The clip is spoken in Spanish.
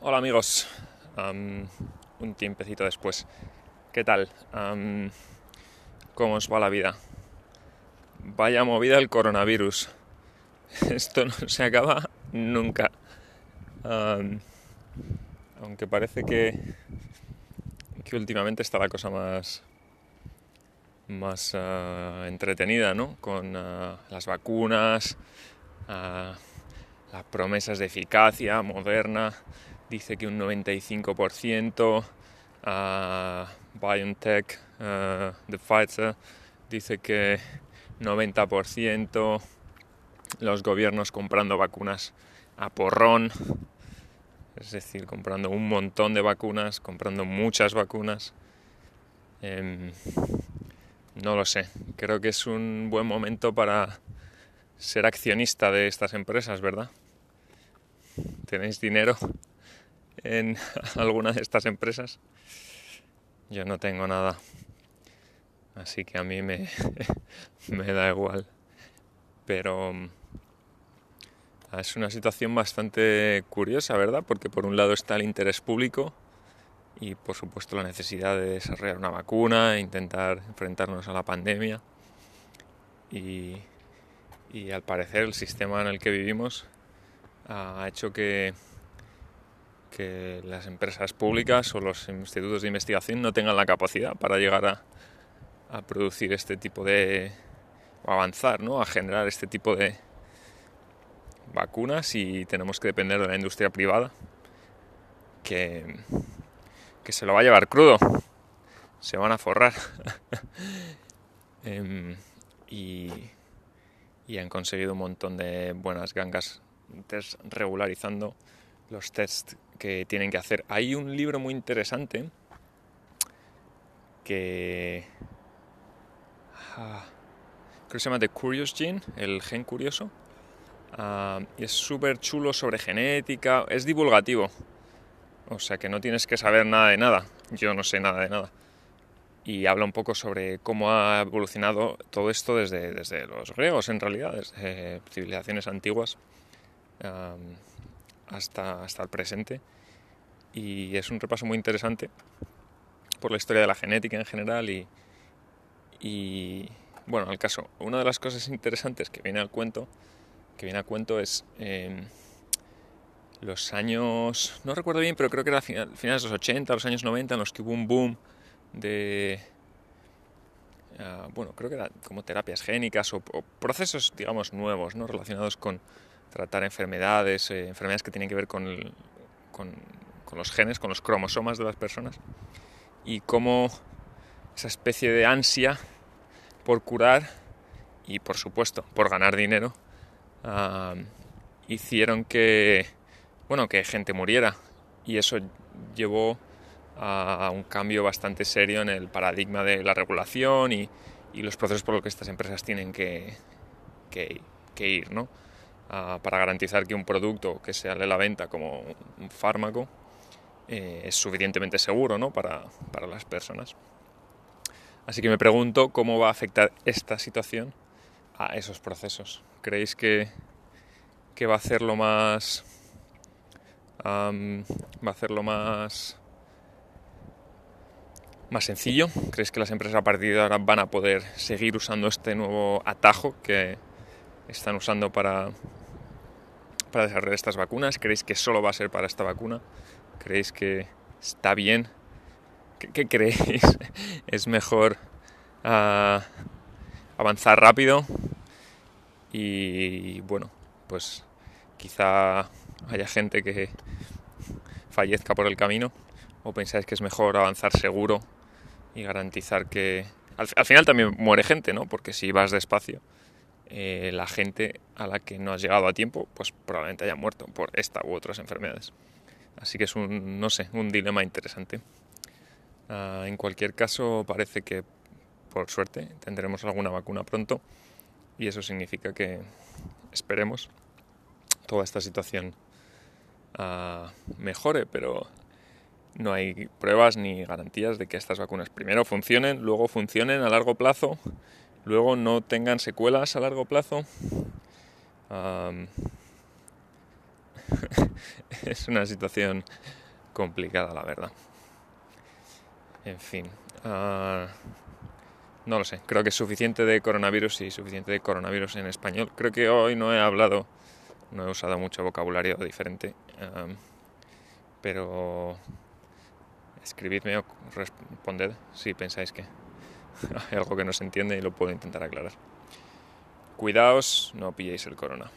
Hola amigos, Am, un tiempecito después. ¿Qué tal? ¿Cómo os va la vida? Vaya movida el coronavirus. Esto no se acaba nunca. Aunque parece que, que últimamente está la cosa más, más ah, entretenida, ¿no? Con ah, las vacunas, ah, las promesas de eficacia moderna. Dice que un 95%, ah, BioNTech, ah, de Pfizer, dice que 90%, los gobiernos comprando vacunas a porrón, es decir, comprando un montón de vacunas, comprando muchas vacunas. Em, no lo sé, creo que es un buen momento para ser accionista de estas empresas, ¿verdad? ¿Tenéis dinero en alguna de estas empresas? Yo no tengo nada, así que a mí me, me da igual. Pero mm, es una situación bastante curiosa, ¿verdad? Porque por un lado está el interés público y por supuesto la necesidad de desarrollar una vacuna, e intentar enfrentarnos a la pandemia. Y, y al parecer el sistema en el que vivimos ha hecho que, que las empresas públicas o los institutos de investigación no tengan la capacidad para llegar a, producir este tipo de... o avanzar, ¿no? A generar este tipo de vacunas y tenemos que depender de la industria privada que, que se lo va a llevar crudo. Se van a forrar. Em, y, y han conseguido un montón de buenas gangas regularizando los tests que tienen que hacer. Hay un libro muy interesante que ah, creo que se llama The Curious Gene, el gen curioso. Ah, y es súper chulo sobre genética, es divulgativo. O sea que no tienes que saber nada de nada. Yo no sé nada de nada. Y habla un poco sobre cómo ha evolucionado todo esto desde, desde los griegos, en realidad, desde civilizaciones antiguas um, hasta, hasta el presente. Y es un repaso muy interesante por la historia de la genética en general y, bueno, al caso, una de las cosas interesantes que viene al cuento, que viene al cuento es eh, los años, no recuerdo bien, pero creo que era final, finales de los 80, los años 90, en los que hubo un boom de, uh, bueno, creo que eran como terapias génicas o, o, procesos, digamos, nuevos, ¿no? Relacionados con tratar enfermedades, eh, enfermedades que tienen que ver con, con, los genes, con los cromosomas de las personas y cómo esa especie de ansia por curar y por supuesto por ganar dinero hicieron que bueno que gente muriera y eso llevó a un cambio bastante serio en el paradigma de la regulación y, y los procesos por los que estas empresas tienen que, que, que ir ¿no? Para garantizar que un producto que sale a la venta como un fármaco eh, es suficientemente seguro ¿no? para, para las personas. Así que me pregunto cómo va a afectar esta situación a esos procesos. ¿Creéis que, que va a hacerlo más... Va a hacerlo más... más sencillo? ¿Creéis que las empresas a partir de ahora van a poder seguir usando este nuevo atajo que están usando para, para desarrollar estas vacunas? ¿Creéis que solo va a ser para esta vacuna? ¿Creéis que está bien? ¿Qué, creéis? ¿Es mejor uh, avanzar rápido? Y bueno, pues quizá haya gente que fallezca por el camino. ¿O pensáis que es mejor avanzar seguro y garantizar que... Al, al final también muere gente, ¿no? Porque si vas despacio, eh, la gente a la que no has llegado a tiempo, pues probablemente haya muerto por esta u otras enfermedades. Así que es un, no sé, un dilema interesante. Uh, en cualquier caso, parece que por suerte tendremos alguna vacuna pronto y eso significa que esperemos toda esta situación uh, mejore, pero no hay pruebas ni garantías de que estas vacunas primero funcionen, luego funcionen a largo plazo, luego no tengan secuelas a largo plazo. Es una situación complicada, la verdad. En fin. Ah, no lo sé. Creo que es suficiente de coronavirus y suficiente de coronavirus en español. Creo que hoy no he hablado, no he usado mucho vocabulario diferente. pero escribidme o responded si pensáis que hay algo que no se entiende y lo puedo intentar aclarar. Cuidaos, no pilléis el corona.